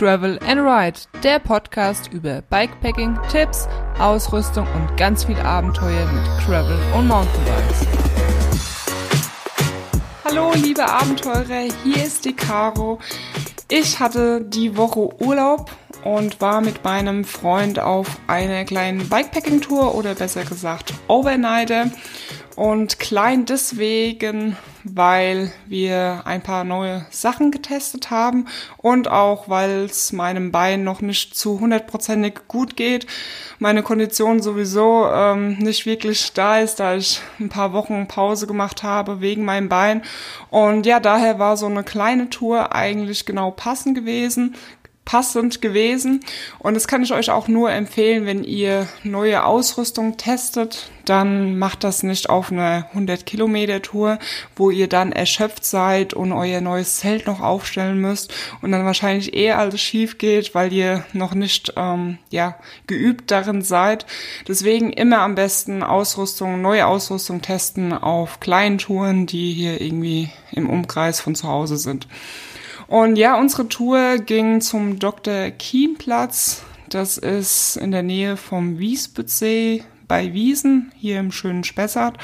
Travel and Ride, der Podcast über Bikepacking, Tipps, Ausrüstung und ganz viel Abenteuer mit Travel und Mountainbikes. Hallo liebe Abenteurer, hier ist die Caro. Ich hatte die Woche Urlaub und war mit meinem Freund auf einer kleinen Bikepacking-Tour oder besser gesagt Overnighter. Und klein deswegen, weil wir ein paar neue Sachen getestet haben und auch, weil es meinem Bein noch nicht zu hundertprozentig gut geht. Meine Kondition sowieso ähm, nicht wirklich da ist, da ich ein paar Wochen Pause gemacht habe wegen meinem Bein. Und ja, daher war so eine kleine Tour eigentlich genau passend gewesen passend gewesen. Und das kann ich euch auch nur empfehlen, wenn ihr neue Ausrüstung testet, dann macht das nicht auf eine 100 Kilometer Tour, wo ihr dann erschöpft seid und euer neues Zelt noch aufstellen müsst und dann wahrscheinlich eher alles schief geht, weil ihr noch nicht ähm, ja geübt darin seid. Deswegen immer am besten Ausrüstung, neue Ausrüstung testen auf kleinen Touren, die hier irgendwie im Umkreis von zu Hause sind. Und ja, unsere Tour ging zum Dr. Kienplatz. Das ist in der Nähe vom Wiesbüttsee bei Wiesen, hier im schönen Spessart.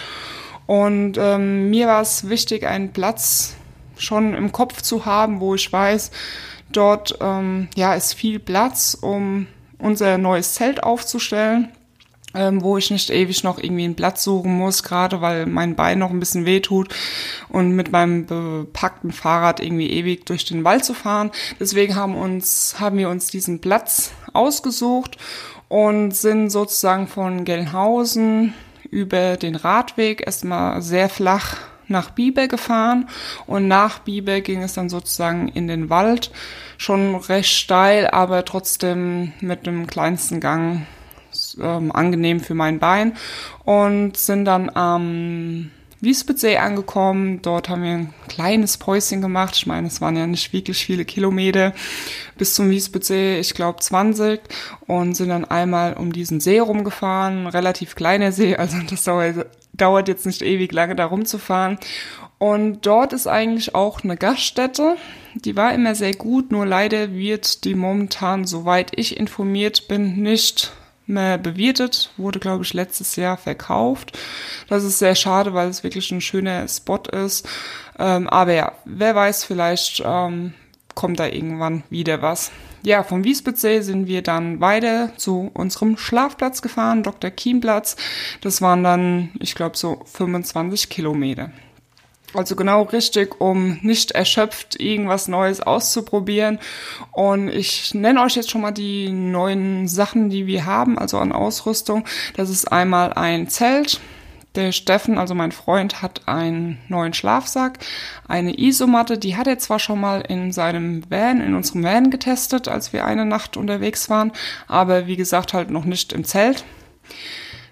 Und ähm, mir war es wichtig, einen Platz schon im Kopf zu haben, wo ich weiß, dort ähm, ja, ist viel Platz, um unser neues Zelt aufzustellen ähm, wo ich nicht ewig noch irgendwie einen Platz suchen muss, gerade weil mein Bein noch ein bisschen weh tut und mit meinem bepackten Fahrrad irgendwie ewig durch den Wald zu fahren. Deswegen haben uns, haben wir uns diesen Platz ausgesucht und sind sozusagen von Gelnhausen über den Radweg erstmal sehr flach nach Biber gefahren und nach Biber ging es dann sozusagen in den Wald. Schon recht steil, aber trotzdem mit dem kleinsten Gang ähm, angenehm für mein Bein und sind dann am Wiesbüttsee angekommen. Dort haben wir ein kleines Päuschen gemacht. Ich meine, es waren ja nicht wirklich viele Kilometer bis zum Wiesbüttsee, ich glaube 20 und sind dann einmal um diesen See rumgefahren. Relativ kleiner See, also das dauert, jetzt nicht ewig lange da rumzufahren. Und dort ist eigentlich auch eine Gaststätte. Die war immer sehr gut, nur leider wird die momentan, soweit ich informiert bin, nicht bewirtet, wurde, glaube ich, letztes Jahr verkauft. Das ist sehr schade, weil es wirklich ein schöner Spot ist. Ähm, aber ja, wer weiß, vielleicht ähm, kommt da irgendwann wieder was. Ja, vom Wiesbüttsee sind wir dann weiter zu unserem Schlafplatz gefahren, Dr. Kienplatz. Das waren dann, ich glaube, so 25 Kilometer. Also genau richtig, um nicht erschöpft irgendwas Neues auszuprobieren. Und ich nenne euch jetzt schon mal die neuen Sachen, die wir haben, also an Ausrüstung. Das ist einmal ein Zelt. Der Steffen, also mein Freund, hat einen neuen Schlafsack, eine Isomatte, die hat er zwar schon mal in seinem Van, in unserem Van getestet, als wir eine Nacht unterwegs waren, aber wie gesagt halt noch nicht im Zelt.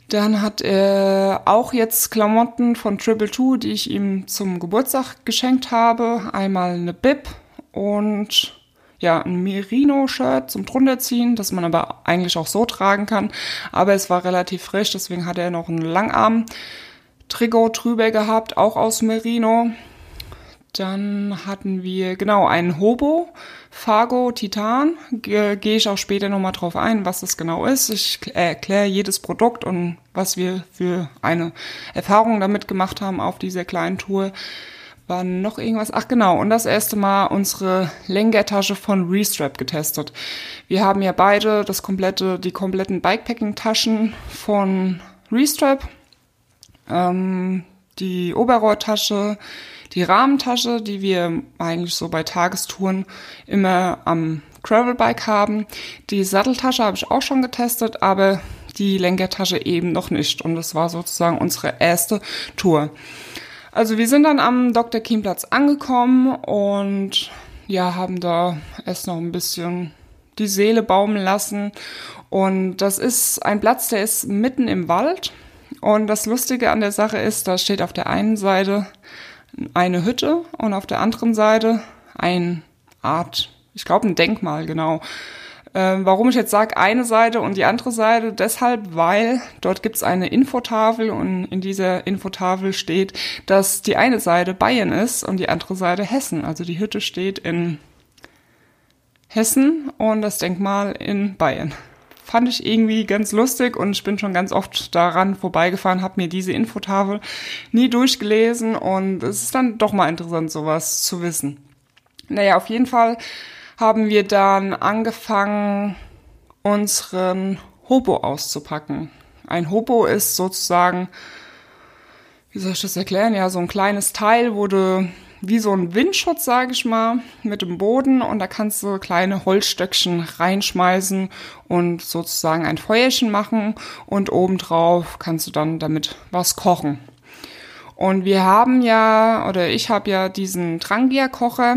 Dann hat er auch jetzt Klamotten von Triple Two, die ich ihm zum Geburtstag geschenkt habe. Einmal eine Bib und ja, ein Merino-Shirt zum drunterziehen, das man aber eigentlich auch so tragen kann. Aber es war relativ frisch, deswegen hat er noch einen Langarm-Trikot drüber gehabt, auch aus Merino. Dann hatten wir, genau, einen Hobo, Fargo Titan. Gehe ich auch später nochmal drauf ein, was das genau ist. Ich erkläre jedes Produkt und was wir für eine Erfahrung damit gemacht haben auf dieser kleinen Tour. War noch irgendwas? Ach genau, und das erste Mal unsere Lenkertasche von Restrap getestet. Wir haben ja beide das komplette, die kompletten Bikepacking-Taschen von Restrap. Ähm, die Oberrohrtasche, die Rahmentasche, die wir eigentlich so bei Tagestouren immer am Gravelbike haben. Die Satteltasche habe ich auch schon getestet, aber die Lenkertasche eben noch nicht. Und das war sozusagen unsere erste Tour. Also wir sind dann am Dr. Kienplatz angekommen und ja, haben da erst noch ein bisschen die Seele baumeln lassen. Und das ist ein Platz, der ist mitten im Wald. Und das Lustige an der Sache ist, da steht auf der einen Seite eine Hütte und auf der anderen Seite ein Art, ich glaube ein Denkmal, genau. Ähm, warum ich jetzt sage eine Seite und die andere Seite, deshalb, weil dort gibt's eine Infotafel und in dieser Infotafel steht, dass die eine Seite Bayern ist und die andere Seite Hessen. Also die Hütte steht in Hessen und das Denkmal in Bayern. Fand ich irgendwie ganz lustig und ich bin schon ganz oft daran vorbeigefahren, habe mir diese Infotafel nie durchgelesen und es ist dann doch mal interessant, sowas zu wissen. Naja, auf jeden Fall haben wir dann angefangen, unseren Hobo auszupacken. Ein Hobo ist sozusagen, wie soll ich das erklären? Ja, so ein kleines Teil, wo du wie so ein Windschutz, sage ich mal, mit dem Boden und da kannst du kleine Holzstöckchen reinschmeißen und sozusagen ein Feuerchen machen und obendrauf kannst du dann damit was kochen. Und wir haben ja, oder ich habe ja diesen Trangia-Kocher,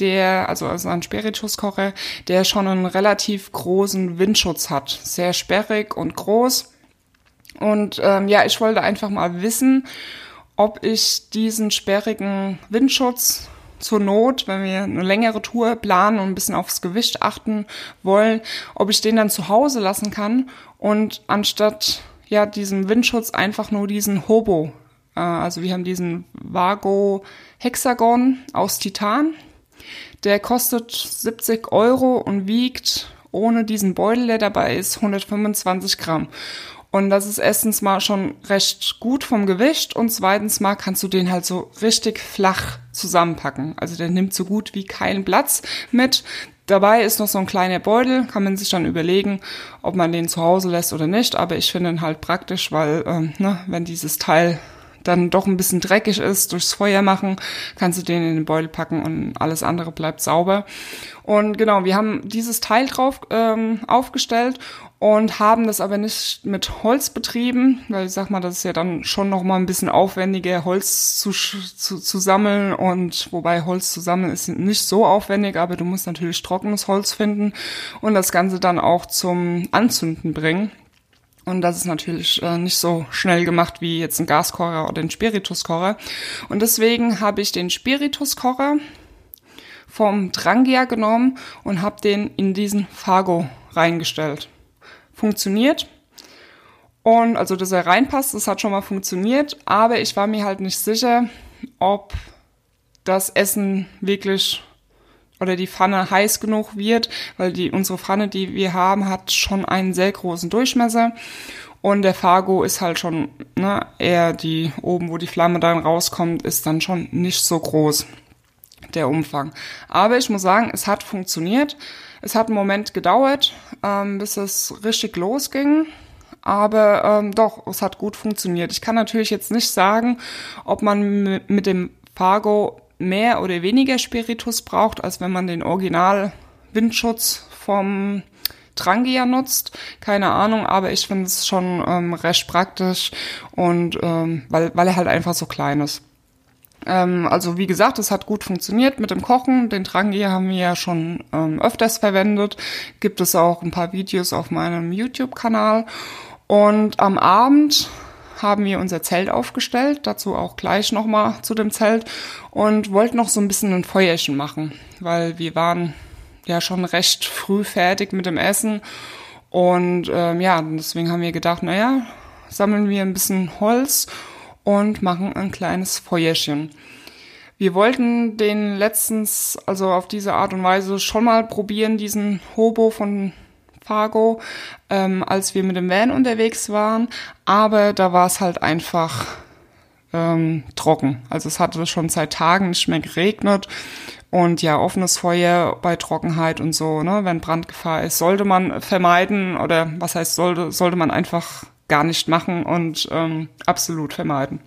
der, also, also ein Spirituskocher, der schon einen relativ großen Windschutz hat. Sehr sperrig und groß. Und ähm, ja, ich wollte einfach mal wissen, ob ich diesen sperrigen Windschutz zur Not, wenn wir eine längere Tour planen und ein bisschen aufs Gewicht achten wollen, ob ich den dann zu Hause lassen kann und anstatt ja diesem Windschutz einfach nur diesen Hobo, äh, also wir haben diesen Vago Hexagon aus Titan, der kostet 70 Euro und wiegt ohne diesen Beutel, der dabei ist, 125 Gramm. Und das ist erstens mal schon recht gut vom Gewicht und zweitens mal kannst du den halt so richtig flach zusammenpacken. Also der nimmt so gut wie keinen Platz mit. Dabei ist noch so ein kleiner Beutel, kann man sich dann überlegen, ob man den zu Hause lässt oder nicht. Aber ich finde ihn halt praktisch, weil ähm, ne, wenn dieses Teil dann doch ein bisschen dreckig ist, durchs Feuer machen, kannst du den in den Beutel packen und alles andere bleibt sauber. Und genau, wir haben dieses Teil drauf ähm, aufgestellt und haben das aber nicht mit Holz betrieben, weil ich sag mal, das ist ja dann schon noch mal ein bisschen aufwendiger, Holz zu, zu, zu sammeln und wobei Holz zu sammeln ist nicht so aufwendig, aber du musst natürlich trockenes Holz finden und das Ganze dann auch zum Anzünden bringen. Und das ist natürlich äh, nicht so schnell gemacht wie jetzt ein Gaskocher oder ein Spirituskocher. Und deswegen habe ich den Spirituskocher vom Drangia genommen und habe den in diesen Fargo reingestellt. Funktioniert. Und also, dass er reinpasst, das hat schon mal funktioniert. Aber ich war mir halt nicht sicher, ob das Essen wirklich oder die Pfanne heiß genug wird, weil die unsere Pfanne, die wir haben, hat schon einen sehr großen Durchmesser und der Fargo ist halt schon ne, eher die oben, wo die Flamme dann rauskommt, ist dann schon nicht so groß der Umfang. Aber ich muss sagen, es hat funktioniert. Es hat einen Moment gedauert, ähm, bis es richtig losging. Aber ähm, doch, es hat gut funktioniert. Ich kann natürlich jetzt nicht sagen, ob man mit dem Fargo mehr oder weniger Spiritus braucht, als wenn man den Original Windschutz vom Trangia nutzt. Keine Ahnung, aber ich finde es schon ähm, recht praktisch und ähm, weil, weil er halt einfach so klein ist. Ähm, also wie gesagt, es hat gut funktioniert mit dem Kochen. Den Trangia haben wir ja schon ähm, öfters verwendet. Gibt es auch ein paar Videos auf meinem YouTube-Kanal. Und am Abend haben wir unser Zelt aufgestellt, dazu auch gleich nochmal zu dem Zelt und wollten noch so ein bisschen ein Feuerchen machen, weil wir waren ja schon recht früh fertig mit dem Essen und ähm, ja, deswegen haben wir gedacht, naja, sammeln wir ein bisschen Holz und machen ein kleines Feuerchen. Wir wollten den letztens, also auf diese Art und Weise schon mal probieren, diesen Hobo von Fargo, ähm, als wir mit dem Van unterwegs waren. Aber da war es halt einfach ähm, trocken. Also es hatte schon seit Tagen nicht mehr geregnet. Und ja, offenes Feuer bei Trockenheit und so, ne, wenn Brandgefahr ist, sollte man vermeiden oder was heißt sollte, sollte man einfach gar nicht machen und ähm, absolut vermeiden.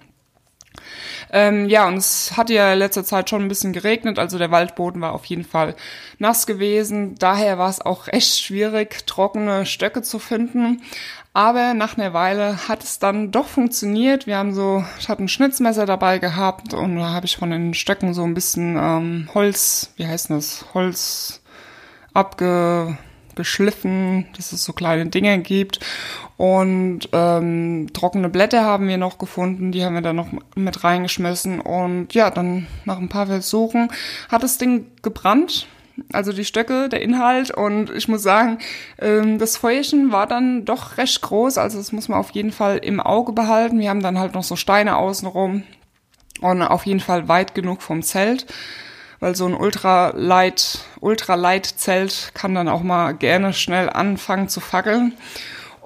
Ähm, ja, und es hat ja in letzter Zeit schon ein bisschen geregnet, also der Waldboden war auf jeden Fall nass gewesen. Daher war es auch echt schwierig, trockene Stöcke zu finden. Aber nach einer Weile hat es dann doch funktioniert. Wir haben so, ich hatte ein Schnitzmesser dabei gehabt und da habe ich von den Stöcken so ein bisschen ähm, Holz, wie heißt das, Holz abge geschliffen, dass es so kleine Dinge gibt. Und ähm, trockene Blätter haben wir noch gefunden, die haben wir dann noch mit reingeschmissen. Und ja, dann nach ein paar Versuchen hat das Ding gebrannt. Also die Stöcke, der Inhalt. Und ich muss sagen, ähm, das Feuerchen war dann doch recht groß. Also das muss man auf jeden Fall im Auge behalten. Wir haben dann halt noch so Steine außenrum und auf jeden Fall weit genug vom Zelt weil so ein Ultralight, Ultralight-Zelt kann dann auch mal gerne schnell anfangen zu fackeln.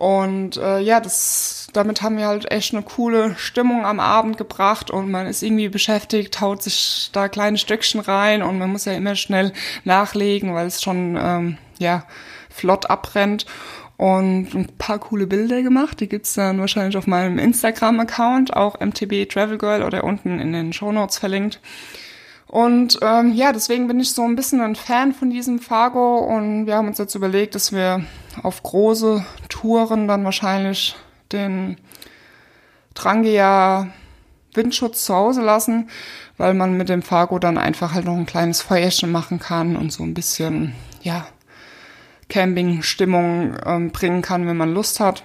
Und äh, ja, das, damit haben wir halt echt eine coole Stimmung am Abend gebracht und man ist irgendwie beschäftigt, haut sich da kleine Stückchen rein und man muss ja immer schnell nachlegen, weil es schon ähm, ja flott abbrennt und ein paar coole Bilder gemacht. Die gibt's dann wahrscheinlich auf meinem Instagram-Account, auch MTB Travel Girl oder unten in den Show Notes verlinkt. Und ähm, ja, deswegen bin ich so ein bisschen ein Fan von diesem Fargo und wir haben uns jetzt überlegt, dass wir auf große Touren dann wahrscheinlich den Drangia Windschutz zu Hause lassen, weil man mit dem Fargo dann einfach halt noch ein kleines Feuerchen machen kann und so ein bisschen, ja, Camping-Stimmung ähm, bringen kann, wenn man Lust hat.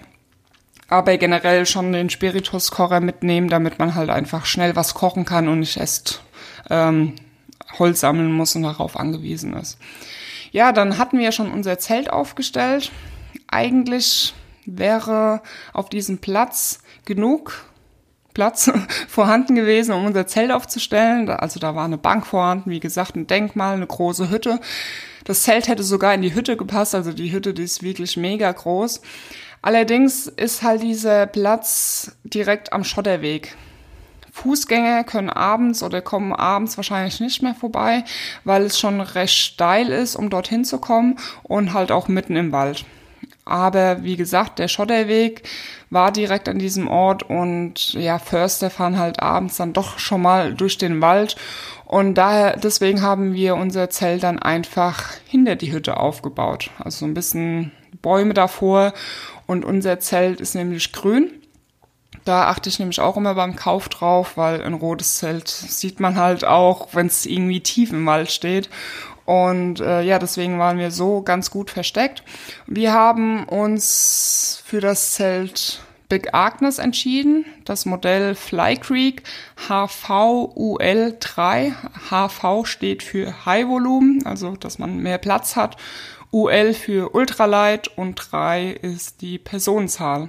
Aber generell schon den Spirituskocher mitnehmen, damit man halt einfach schnell was kochen kann und nicht erst ähm, Holz sammeln muss und darauf angewiesen ist. Ja, dann hatten wir schon unser Zelt aufgestellt. Eigentlich wäre auf diesem Platz genug Platz vorhanden gewesen, um unser Zelt aufzustellen. Also da war eine Bank vorhanden, wie gesagt, ein Denkmal, eine große Hütte. Das Zelt hätte sogar in die Hütte gepasst, also die Hütte, die ist wirklich mega groß. Allerdings ist halt dieser Platz direkt am Schotterweg. Fußgänger können abends oder kommen abends wahrscheinlich nicht mehr vorbei, weil es schon recht steil ist, um dorthin zu kommen und halt auch mitten im Wald. Aber wie gesagt, der Schotterweg war direkt an diesem Ort und ja, Förster fahren halt abends dann doch schon mal durch den Wald und daher, deswegen haben wir unser Zelt dann einfach hinter die Hütte aufgebaut. Also so ein bisschen Bäume davor und unser Zelt ist nämlich grün. Da achte ich nämlich auch immer beim Kauf drauf, weil ein rotes Zelt sieht man halt auch, wenn es irgendwie tief im Wald steht. Und äh, ja, deswegen waren wir so ganz gut versteckt. Wir haben uns für das Zelt Big Agnes entschieden. Das Modell Fly Creek HVUL3. HV steht für High Volume, also dass man mehr Platz hat. UL für Ultralight und 3 ist die Personenzahl.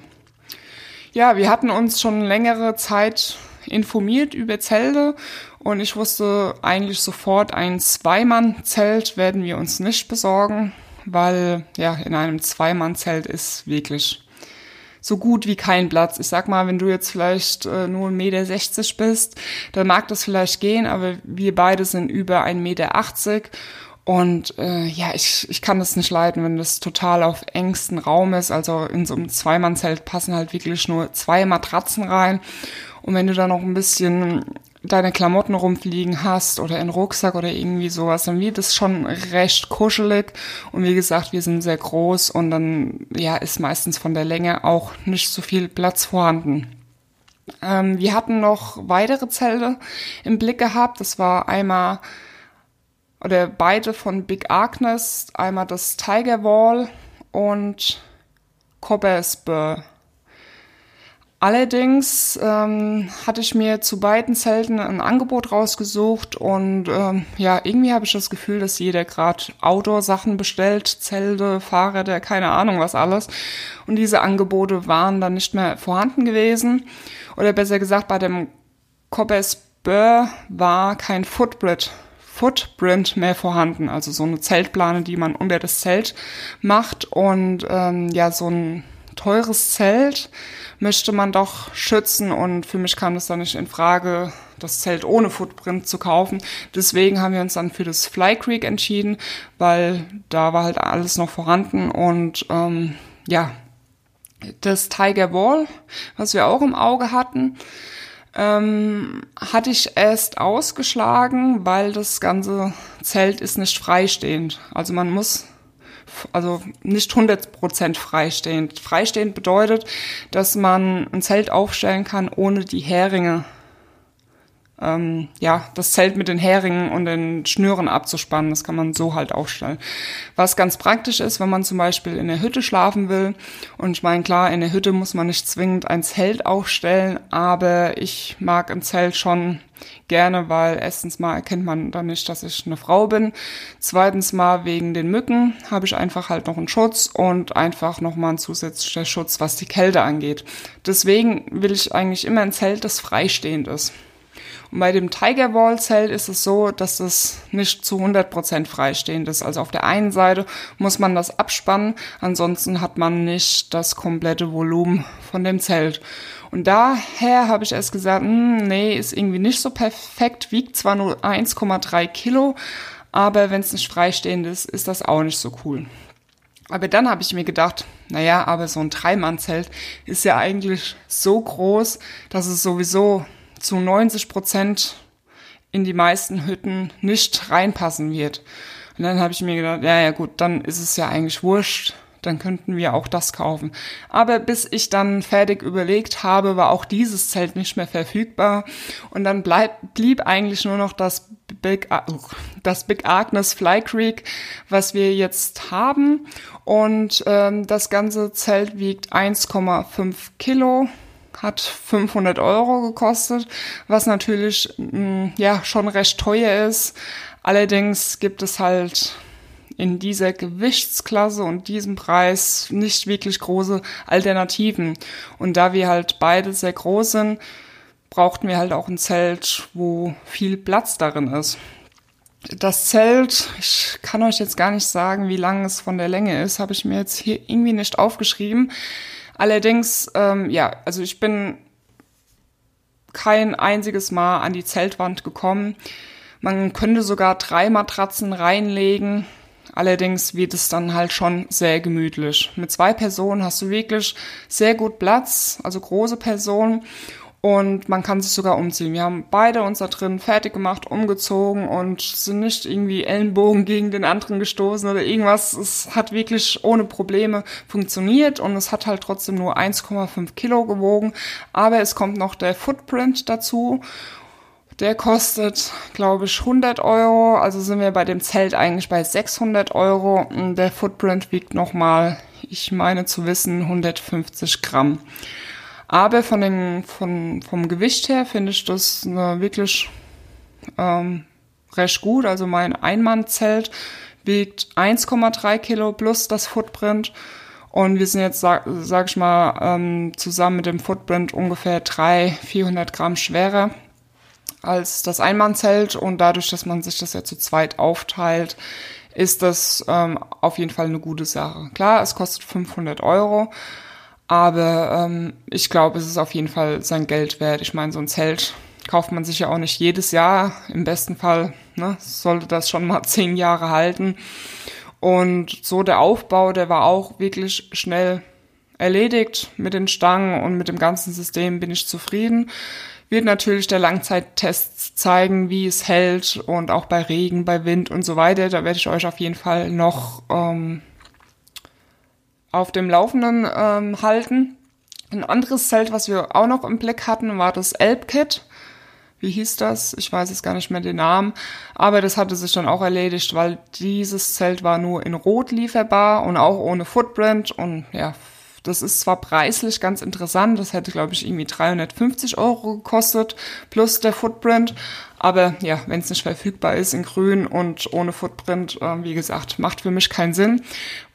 Ja, wir hatten uns schon längere Zeit informiert über Zelte und ich wusste eigentlich sofort, ein Zweimann-Zelt werden wir uns nicht besorgen, weil ja, in einem Zweimann-Zelt ist wirklich so gut wie kein Platz. Ich sag mal, wenn du jetzt vielleicht äh, nur 1,60 Meter bist, dann mag das vielleicht gehen, aber wir beide sind über 1,80 Meter. Und äh, ja, ich, ich kann das nicht leiden, wenn das total auf engstem Raum ist. Also in so einem Zweimannzelt passen halt wirklich nur zwei Matratzen rein. Und wenn du da noch ein bisschen deine Klamotten rumfliegen hast oder in Rucksack oder irgendwie sowas, dann wird es schon recht kuschelig. Und wie gesagt, wir sind sehr groß und dann ja ist meistens von der Länge auch nicht so viel Platz vorhanden. Ähm, wir hatten noch weitere Zelte im Blick gehabt. Das war einmal oder beide von Big Agnes, einmal das Tiger Wall und Cobbersburg. Allerdings ähm, hatte ich mir zu beiden Zelten ein Angebot rausgesucht und ähm, ja, irgendwie habe ich das Gefühl, dass jeder gerade Outdoor-Sachen bestellt, Zelte, Fahrräder, keine Ahnung was alles. Und diese Angebote waren dann nicht mehr vorhanden gewesen. Oder besser gesagt, bei dem Cobbers Burr war kein Footprint, Footprint mehr vorhanden. Also so eine Zeltplane, die man unter das Zelt macht und ähm, ja, so ein teures Zelt möchte man doch schützen und für mich kam es dann nicht in Frage, das Zelt ohne Footprint zu kaufen. Deswegen haben wir uns dann für das Fly Creek entschieden, weil da war halt alles noch vorhanden und ähm, ja, das Tiger Wall, was wir auch im Auge hatten, ähm, hatte ich erst ausgeschlagen, weil das ganze Zelt ist nicht freistehend. Also man muss also nicht 100% freistehend. Freistehend bedeutet, dass man ein Zelt aufstellen kann, ohne die Heringe ähm, ja, das Zelt mit den Heringen und den Schnüren abzuspannen. Das kann man so halt aufstellen. Was ganz praktisch ist, wenn man zum Beispiel in der Hütte schlafen will. Und ich meine, klar, in der Hütte muss man nicht zwingend ein Zelt aufstellen, aber ich mag ein Zelt schon gerne, weil erstens mal erkennt man dann nicht, dass ich eine Frau bin. Zweitens mal wegen den Mücken habe ich einfach halt noch einen Schutz und einfach nochmal ein zusätzlicher Schutz, was die Kälte angeht. Deswegen will ich eigentlich immer ein Zelt, das freistehend ist. Und bei dem Tiger Wall Zelt ist es so, dass es nicht zu 100% freistehend ist. Also auf der einen Seite muss man das abspannen, ansonsten hat man nicht das komplette Volumen von dem Zelt. Und daher habe ich erst gesagt, hm, nee, ist irgendwie nicht so perfekt, wiegt zwar nur 1,3 Kilo, aber wenn es nicht freistehend ist, ist das auch nicht so cool. Aber dann habe ich mir gedacht, naja, aber so ein Dreimannzelt ist ja eigentlich so groß, dass es sowieso zu 90 Prozent in die meisten Hütten nicht reinpassen wird. Und dann habe ich mir gedacht, ja, ja gut, dann ist es ja eigentlich wurscht, dann könnten wir auch das kaufen. Aber bis ich dann fertig überlegt habe, war auch dieses Zelt nicht mehr verfügbar. Und dann bleib, blieb eigentlich nur noch das Big, das Big Agnes Fly Creek, was wir jetzt haben. Und ähm, das ganze Zelt wiegt 1,5 Kilo hat 500 Euro gekostet, was natürlich mh, mm, ja schon recht teuer ist. Allerdings gibt es halt in dieser Gewichtsklasse und diesem Preis nicht wirklich große Alternativen. Und da wir halt beide sehr groß sind, brauchten wir halt auch ein Zelt, wo viel Platz darin ist. Das Zelt, ich kann euch jetzt gar nicht sagen, wie lang es von der Länge ist, habe ich mir jetzt hier irgendwie nicht aufgeschrieben. Allerdings, ähm, ja, also ich bin kein einziges Mal an die Zeltwand gekommen. Man könnte sogar drei Matratzen reinlegen. Allerdings wird es dann halt schon sehr gemütlich. Mit zwei Personen hast du wirklich sehr gut Platz, also große Personen und man kann sich sogar umziehen. Wir haben beide uns da drin fertig gemacht, umgezogen und sind nicht irgendwie Ellenbogen gegen den anderen gestoßen oder irgendwas. Es hat wirklich ohne Probleme funktioniert und es hat halt trotzdem nur 1,5 Kilo gewogen. Aber es kommt noch der Footprint dazu. Der kostet, glaube ich, 100 Euro. Also sind wir bei dem Zelt eigentlich bei 600 Euro. Der Footprint wiegt nochmal, ich meine zu wissen, 150 Gramm. Aber von dem, von, vom Gewicht her finde ich das wirklich ähm, recht gut. Also mein Einmannzelt wiegt 1,3 Kilo plus das Footprint. Und wir sind jetzt, sag, sag ich mal, ähm, zusammen mit dem Footprint ungefähr 300, 400 Gramm schwerer als das Einmannzelt. Und dadurch, dass man sich das ja zu zweit aufteilt, ist das ähm, auf jeden Fall eine gute Sache. Klar, es kostet 500 Euro. Aber ähm, ich glaube, es ist auf jeden Fall sein Geld wert. Ich meine, so ein Zelt kauft man sich ja auch nicht jedes Jahr. Im besten Fall ne, sollte das schon mal zehn Jahre halten. Und so der Aufbau, der war auch wirklich schnell erledigt mit den Stangen und mit dem ganzen System bin ich zufrieden. Wird natürlich der Langzeittest zeigen, wie es hält und auch bei Regen, bei Wind und so weiter. Da werde ich euch auf jeden Fall noch ähm, auf dem Laufenden ähm, halten. Ein anderes Zelt, was wir auch noch im Blick hatten, war das Elbkit. Wie hieß das? Ich weiß jetzt gar nicht mehr den Namen. Aber das hatte sich dann auch erledigt, weil dieses Zelt war nur in Rot lieferbar und auch ohne Footprint. Und ja, das ist zwar preislich ganz interessant. Das hätte, glaube ich, irgendwie 350 Euro gekostet plus der Footprint. Aber ja, wenn es nicht verfügbar ist in grün und ohne Footprint, äh, wie gesagt, macht für mich keinen Sinn,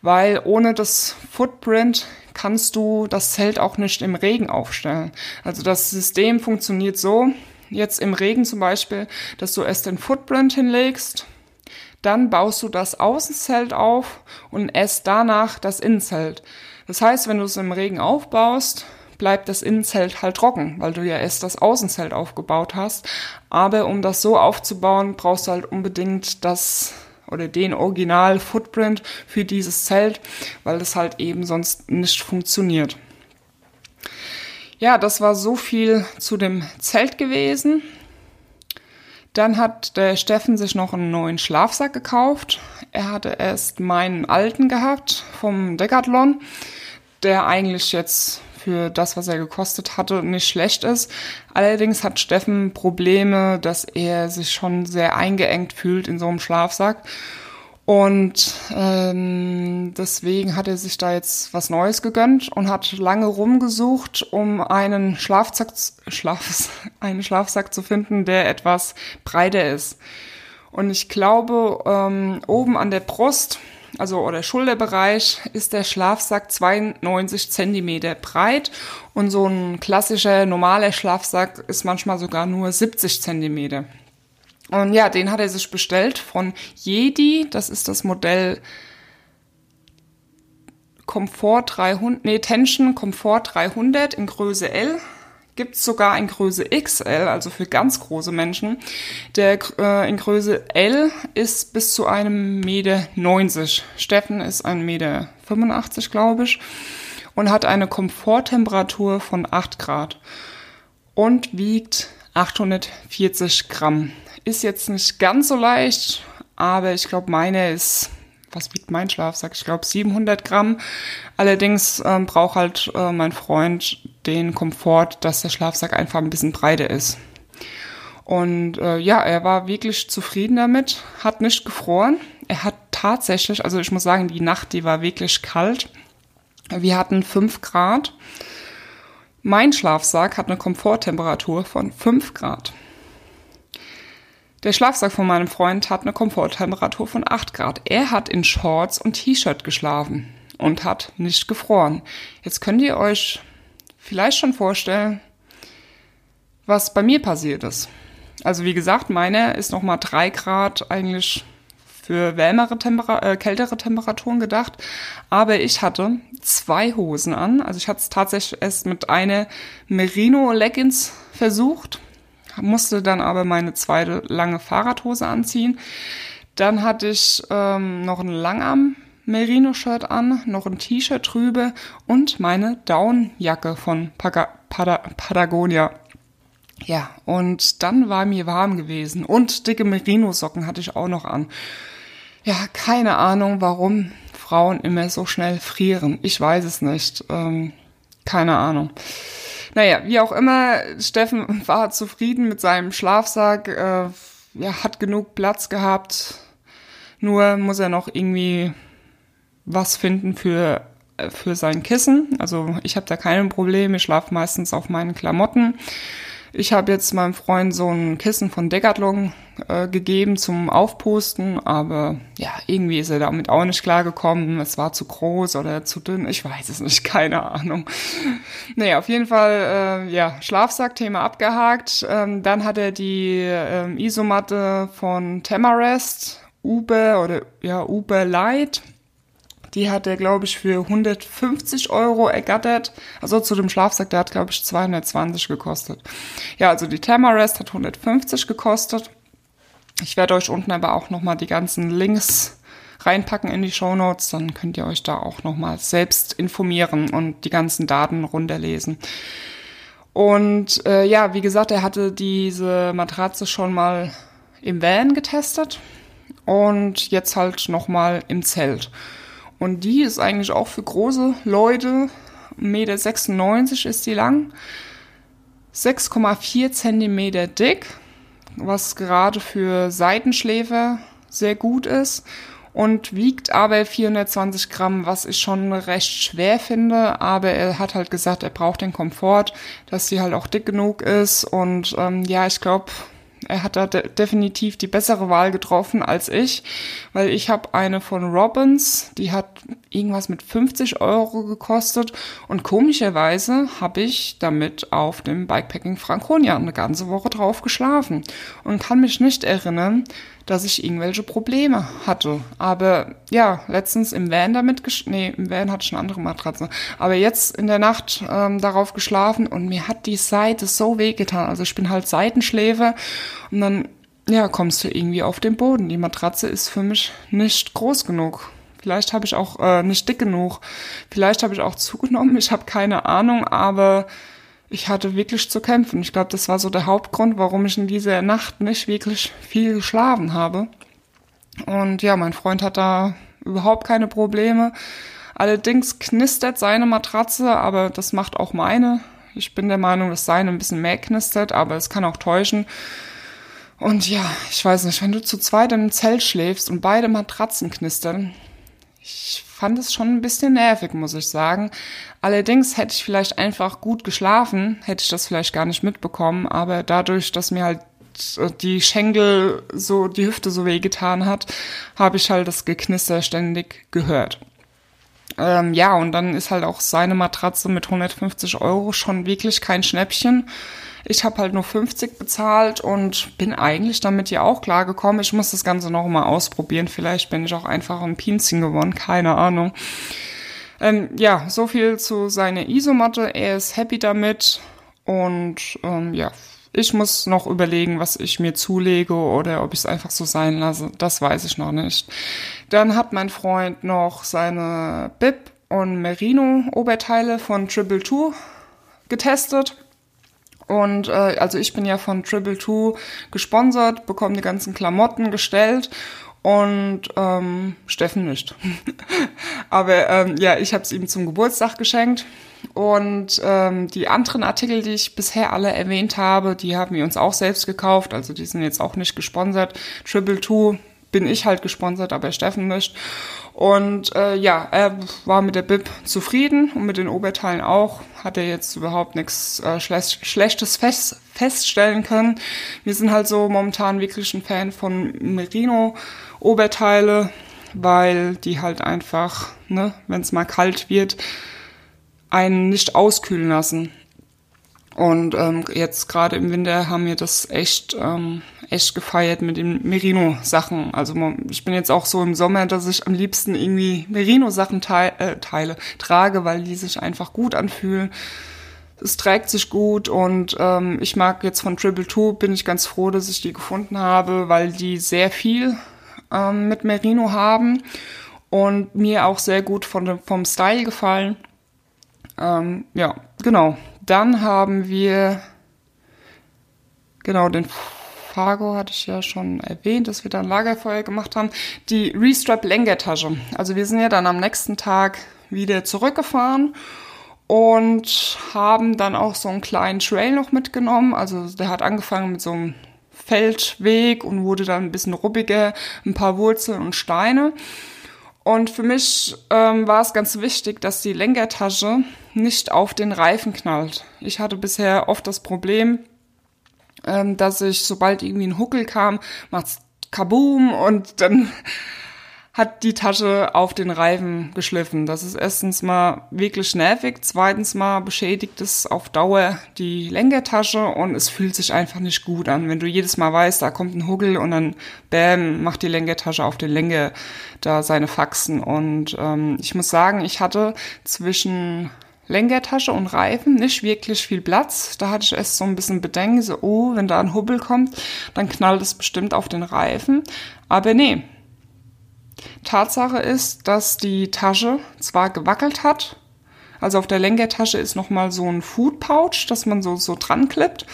weil ohne das Footprint kannst du das Zelt auch nicht im Regen aufstellen. Also das System funktioniert so, jetzt im Regen zum Beispiel, dass du erst den Footprint hinlegst, dann baust du das Außenzelt auf und erst danach das Innenzelt. Das heißt, wenn du es im Regen aufbaust, bleibt das Innenzelt halt trocken, weil du ja erst das Außenzelt aufgebaut hast. Aber um das so aufzubauen, brauchst du halt unbedingt das oder den Original Footprint für dieses Zelt, weil das halt eben sonst nicht funktioniert. Ja, das war so viel zu dem Zelt gewesen. Dann hat der Steffen sich noch einen neuen Schlafsack gekauft. Er hatte erst meinen alten gehabt vom Decathlon, der eigentlich jetzt für das, was er gekostet hatte, nicht schlecht ist. Allerdings hat Steffen Probleme, dass er sich schon sehr eingeengt fühlt in so einem Schlafsack. Und ähm, deswegen hat er sich da jetzt was Neues gegönnt und hat lange rumgesucht, um einen Schlafsack, Schlaf, einen Schlafsack zu finden, der etwas breiter ist. Und ich glaube, ähm, oben an der Brust also oder Schulterbereich, ist der Schlafsack 92 Zentimeter breit und so ein klassischer normaler Schlafsack ist manchmal sogar nur 70 Zentimeter. Und ja, den hat er sich bestellt von Jedi. Das ist das Modell Comfort 300, nee, Tension Comfort 300 in Größe L. Gibt es sogar in Größe XL, also für ganz große Menschen. Der äh, in Größe L ist bis zu einem Meter. 90. Steffen ist ein Meter, 85, glaube ich, und hat eine Komforttemperatur von 8 Grad und wiegt 840 Gramm. Ist jetzt nicht ganz so leicht, aber ich glaube, meine ist, was wiegt mein Schlafsack? Ich glaube 700 Gramm. Allerdings ähm, braucht halt äh, mein Freund den Komfort, dass der Schlafsack einfach ein bisschen breiter ist. Und äh, ja, er war wirklich zufrieden damit, hat nicht gefroren. Er hat tatsächlich, also ich muss sagen, die Nacht, die war wirklich kalt. Wir hatten 5 Grad. Mein Schlafsack hat eine Komforttemperatur von 5 Grad. Der Schlafsack von meinem Freund hat eine Komforttemperatur von 8 Grad. Er hat in Shorts und T-Shirt geschlafen und hat nicht gefroren. Jetzt könnt ihr euch vielleicht schon vorstellen, was bei mir passiert ist. Also wie gesagt, meine ist nochmal 3 Grad eigentlich für wärmere, Temper äh, kältere Temperaturen gedacht. Aber ich hatte zwei Hosen an. Also ich hatte es tatsächlich erst mit einer Merino Leggings versucht musste dann aber meine zweite lange Fahrradhose anziehen. Dann hatte ich ähm, noch ein Langarm Merino-Shirt an, noch ein T-Shirt drüber und meine Downjacke von Paga Pada Patagonia. Ja, und dann war mir warm gewesen und dicke Merino-Socken hatte ich auch noch an. Ja, keine Ahnung, warum Frauen immer so schnell frieren. Ich weiß es nicht. Ähm, keine Ahnung. Naja, wie auch immer, Steffen war zufrieden mit seinem Schlafsack, äh, ja, hat genug Platz gehabt. Nur muss er noch irgendwie was finden für, äh, für sein Kissen. Also ich habe da keine Probleme, ich schlafe meistens auf meinen Klamotten. Ich habe jetzt meinem Freund so ein Kissen von Decathlon äh, gegeben zum Aufposten, aber ja, irgendwie ist er damit auch nicht klargekommen. Es war zu groß oder zu dünn, ich weiß es nicht, keine Ahnung. Naja, auf jeden Fall, äh, ja, Schlafsack-Thema abgehakt. Ähm, dann hat er die ähm, Isomatte von Tamarest, Uber oder ja, Uber Light die hat er, glaube ich, für 150 Euro ergattert. Also zu dem Schlafsack, der hat, glaube ich, 220 gekostet. Ja, also die Tamarest hat 150 gekostet. Ich werde euch unten aber auch nochmal die ganzen Links reinpacken in die Show Notes, dann könnt ihr euch da auch nochmal selbst informieren und die ganzen Daten runterlesen. Und äh, ja, wie gesagt, er hatte diese Matratze schon mal im Van getestet und jetzt halt nochmal im Zelt. Und die ist eigentlich auch für große Leute. 1,96 Meter ist die lang. 6,4 Zentimeter dick, was gerade für Seitenschläfer sehr gut ist. Und wiegt aber 420 Gramm, was ich schon recht schwer finde. Aber er hat halt gesagt, er braucht den Komfort, dass sie halt auch dick genug ist. Und ähm, ja, ich glaube, er hat da de definitiv die bessere Wahl getroffen als ich, weil ich habe eine von Robbins, die hat irgendwas mit 50 Euro gekostet und komischerweise habe ich damit auf dem Bikepacking Franconia eine ganze Woche drauf geschlafen und kann mich nicht erinnern, dass ich irgendwelche Probleme hatte. Aber ja, letztens im Van damit, nee, im Van hatte ich eine andere Matratze. Aber jetzt in der Nacht ähm, darauf geschlafen und mir hat die Seite so wehgetan. Also ich bin halt Seitenschläfer und dann, ja, kommst du irgendwie auf den Boden. Die Matratze ist für mich nicht groß genug. Vielleicht habe ich auch äh, nicht dick genug. Vielleicht habe ich auch zugenommen. Ich habe keine Ahnung, aber ich hatte wirklich zu kämpfen. Ich glaube, das war so der Hauptgrund, warum ich in dieser Nacht nicht wirklich viel geschlafen habe. Und ja, mein Freund hat da überhaupt keine Probleme. Allerdings knistert seine Matratze, aber das macht auch meine. Ich bin der Meinung, dass seine ein bisschen mehr knistert, aber es kann auch täuschen. Und ja, ich weiß nicht, wenn du zu zweit im Zelt schläfst und beide Matratzen knistern, ich fand es schon ein bisschen nervig, muss ich sagen. Allerdings hätte ich vielleicht einfach gut geschlafen, hätte ich das vielleicht gar nicht mitbekommen, aber dadurch, dass mir halt die Schenkel so, die Hüfte so wehgetan hat, habe ich halt das Geknister ständig gehört. Ähm, ja, und dann ist halt auch seine Matratze mit 150 Euro schon wirklich kein Schnäppchen. Ich habe halt nur 50 bezahlt und bin eigentlich damit ja auch klargekommen. Ich muss das Ganze noch mal ausprobieren. Vielleicht bin ich auch einfach ein Pinzchen gewonnen, keine Ahnung. Ähm, ja, so viel zu seiner Isomatte. Er ist happy damit und ähm, ja, ich muss noch überlegen, was ich mir zulege oder ob ich es einfach so sein lasse. Das weiß ich noch nicht. Dann hat mein Freund noch seine Bib und Merino Oberteile von Triple Two getestet. Und äh, also ich bin ja von Triple Two gesponsert, bekomme die ganzen Klamotten gestellt und ähm, Steffen nicht. Aber ähm, ja, ich habe es ihm zum Geburtstag geschenkt. Und ähm, die anderen Artikel, die ich bisher alle erwähnt habe, die haben wir uns auch selbst gekauft. Also die sind jetzt auch nicht gesponsert. Triple Two bin ich halt gesponsert, aber Steffen nicht. Und äh, ja, er war mit der Bib zufrieden und mit den Oberteilen auch. Hat er jetzt überhaupt nichts äh, Schlechtes fest, feststellen können. Wir sind halt so momentan wirklich ein Fan von Merino-Oberteile, weil die halt einfach, ne, wenn es mal kalt wird, einen nicht auskühlen lassen. Und ähm, jetzt gerade im Winter haben wir das echt, ähm, echt gefeiert mit den Merino-Sachen. Also ich bin jetzt auch so im Sommer, dass ich am liebsten irgendwie Merino-Sachen teile, äh, teile, trage, weil die sich einfach gut anfühlen. Es trägt sich gut und ähm, ich mag jetzt von Triple Two, bin ich ganz froh, dass ich die gefunden habe, weil die sehr viel ähm, mit Merino haben und mir auch sehr gut von, vom Style gefallen. Ähm, ja, genau. Dann haben wir, genau, den Fargo hatte ich ja schon erwähnt, dass wir da ein Lagerfeuer gemacht haben. Die Restrap Lenkertasche. Also wir sind ja dann am nächsten Tag wieder zurückgefahren und haben dann auch so einen kleinen Trail noch mitgenommen. Also der hat angefangen mit so einem Feldweg und wurde dann ein bisschen ruppiger, ein paar Wurzeln und Steine. Und für mich ähm, war es ganz wichtig, dass die Lenkertasche nicht auf den Reifen knallt. Ich hatte bisher oft das Problem, ähm, dass ich, sobald irgendwie ein Huckel kam, macht's kaboom und dann hat die Tasche auf den Reifen geschliffen. Das ist erstens mal wirklich nervig, zweitens mal beschädigt es auf Dauer die Lenkertasche und es fühlt sich einfach nicht gut an, wenn du jedes Mal weißt, da kommt ein Huckel und dann bam, macht die Lenkertasche auf den Lenker da seine Faxen und ähm, ich muss sagen, ich hatte zwischen Lenkertasche und Reifen nicht wirklich viel Platz. Da hatte ich erst so ein bisschen Bedenken, so, oh, wenn da ein Hubbel kommt, dann knallt es bestimmt auf den Reifen. Aber nee, Tatsache ist, dass die Tasche zwar gewackelt hat, also auf der Lenkertasche ist nochmal so ein Food Pouch, dass man so, so dran klippt.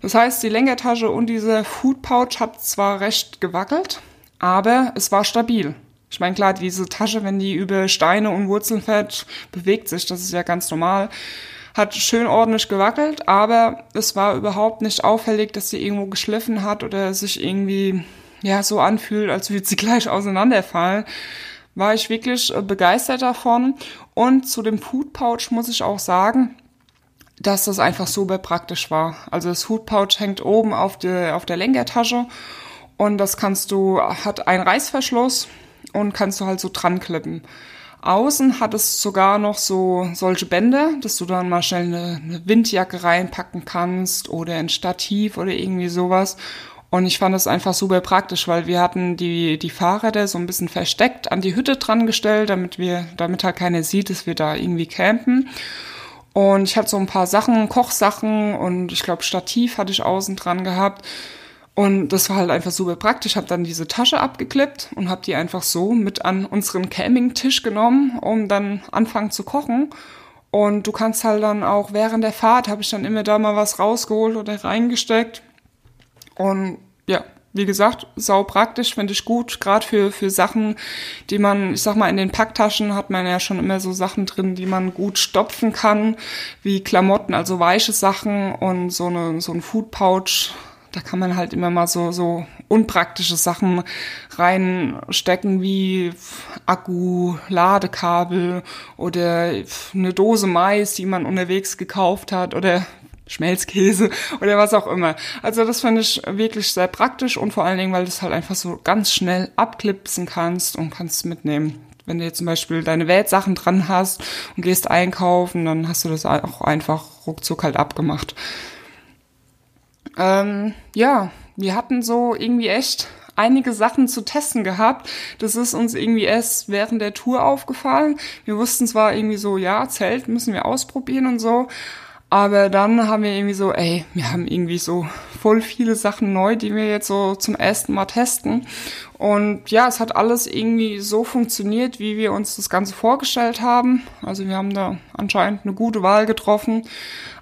Das heißt, die Lenkertasche und diese Food Pouch hat zwar recht gewackelt, aber es war stabil. Ich meine, klar, diese Tasche, wenn die über Steine und Wurzeln fährt, bewegt sich, das ist ja ganz normal. Hat schön ordentlich gewackelt, aber es war überhaupt nicht auffällig, dass sie irgendwo geschliffen hat oder sich irgendwie ja so anfühlt, als würde sie gleich auseinanderfallen, war ich wirklich äh, begeistert davon. Und zu dem Food Pouch muss ich auch sagen, dass das einfach super praktisch war. Also das Food Pouch hängt oben auf der, auf der Lenkertasche und das kannst du, hat einen Reißverschluss und kannst du halt so dran klippen. Außen hat es sogar noch so solche Bänder, dass du dann mal schnell eine, eine Windjacke reinpacken kannst oder ein Stativ oder irgendwie sowas. Und ich fand es einfach super praktisch, weil wir hatten die, die Fahrräder so ein bisschen versteckt an die Hütte dran gestellt, damit wir, damit halt keiner sieht, dass wir da irgendwie campen. Und ich hatte so ein paar Sachen, Kochsachen und ich glaube Stativ hatte ich außen dran gehabt. Und das war halt einfach super praktisch. Habe dann diese Tasche abgeklippt und habe die einfach so mit an unseren Campingtisch genommen, um dann anfangen zu kochen. Und du kannst halt dann auch während der Fahrt, habe ich dann immer da mal was rausgeholt oder reingesteckt und ja, wie gesagt, sau praktisch, finde ich gut, gerade für, für Sachen, die man, ich sag mal, in den Packtaschen hat man ja schon immer so Sachen drin, die man gut stopfen kann, wie Klamotten, also weiche Sachen und so, eine, so ein Food Pouch. Da kann man halt immer mal so, so unpraktische Sachen reinstecken, wie Akku, Ladekabel oder eine Dose Mais, die man unterwegs gekauft hat oder Schmelzkäse oder was auch immer. Also das finde ich wirklich sehr praktisch und vor allen Dingen, weil du es halt einfach so ganz schnell abklipsen kannst und kannst mitnehmen. Wenn du jetzt zum Beispiel deine Weltsachen dran hast und gehst einkaufen, dann hast du das auch einfach ruckzuck halt abgemacht. Ähm, ja, wir hatten so irgendwie echt einige Sachen zu testen gehabt. Das ist uns irgendwie erst während der Tour aufgefallen. Wir wussten zwar irgendwie so, ja, Zelt müssen wir ausprobieren und so, aber dann haben wir irgendwie so, ey, wir haben irgendwie so voll viele Sachen neu, die wir jetzt so zum ersten Mal testen. Und ja, es hat alles irgendwie so funktioniert, wie wir uns das Ganze vorgestellt haben. Also wir haben da anscheinend eine gute Wahl getroffen,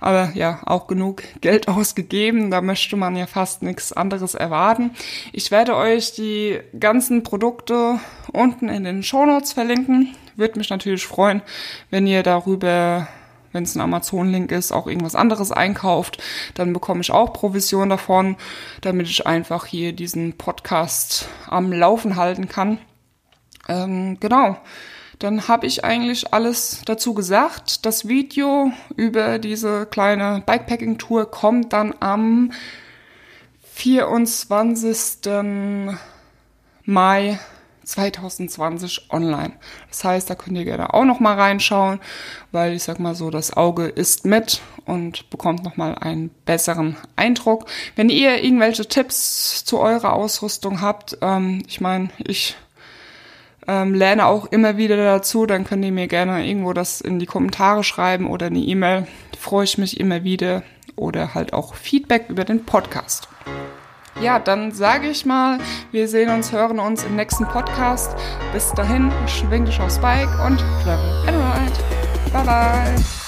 aber ja, auch genug Geld ausgegeben. Da möchte man ja fast nichts anderes erwarten. Ich werde euch die ganzen Produkte unten in den Show Notes verlinken. Würde mich natürlich freuen, wenn ihr darüber wenn es ein Amazon-Link ist, auch irgendwas anderes einkauft, dann bekomme ich auch Provision davon, damit ich einfach hier diesen Podcast am Laufen halten kann. Ähm, genau. Dann habe ich eigentlich alles dazu gesagt. Das Video über diese kleine Bikepacking-Tour kommt dann am 24. Mai 2020 online. Das heißt, da könnt ihr gerne auch noch mal reinschauen, weil ich sag mal so, das Auge ist mit und bekommt noch mal einen besseren Eindruck. Wenn ihr irgendwelche Tipps zu eurer Ausrüstung habt, ähm, ich meine, ich ähm, lerne auch immer wieder dazu, dann könnt ihr mir gerne irgendwo das in die Kommentare schreiben oder eine E-Mail. Freue ich mich immer wieder oder halt auch Feedback über den Podcast. Ja, dann sage ich mal, wir sehen uns, hören uns im nächsten Podcast. Bis dahin, schwing dich aufs Bike und travel and ride. Bye bye.